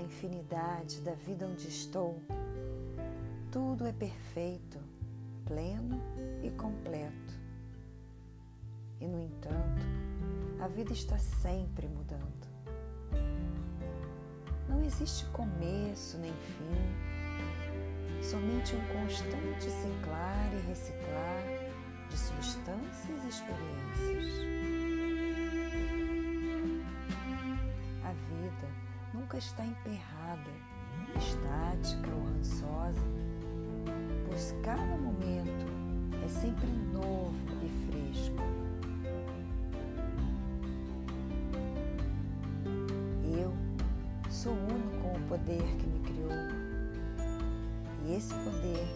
infinidade da vida onde estou, tudo é perfeito, pleno e completo. E, no entanto, a vida está sempre mudando. Não existe começo nem fim, somente um constante ciclar e reciclar de substâncias e experiências. Nunca está emperrada, estática ou rançosa, pois cada momento é sempre novo e fresco. Eu sou uno com o poder que me criou e esse poder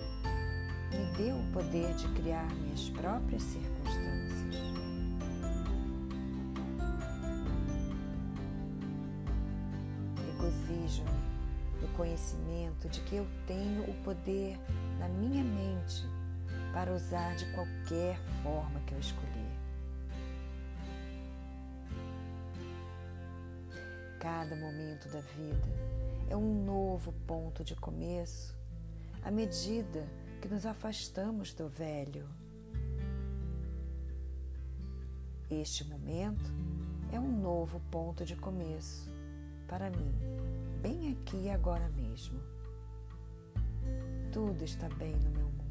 me deu o poder de criar minhas próprias circunstâncias. Regozijo-me no conhecimento de que eu tenho o poder na minha mente para usar de qualquer forma que eu escolher. Cada momento da vida é um novo ponto de começo à medida que nos afastamos do velho. Este momento é um novo ponto de começo para mim, bem aqui e agora mesmo. Tudo está bem no meu mundo.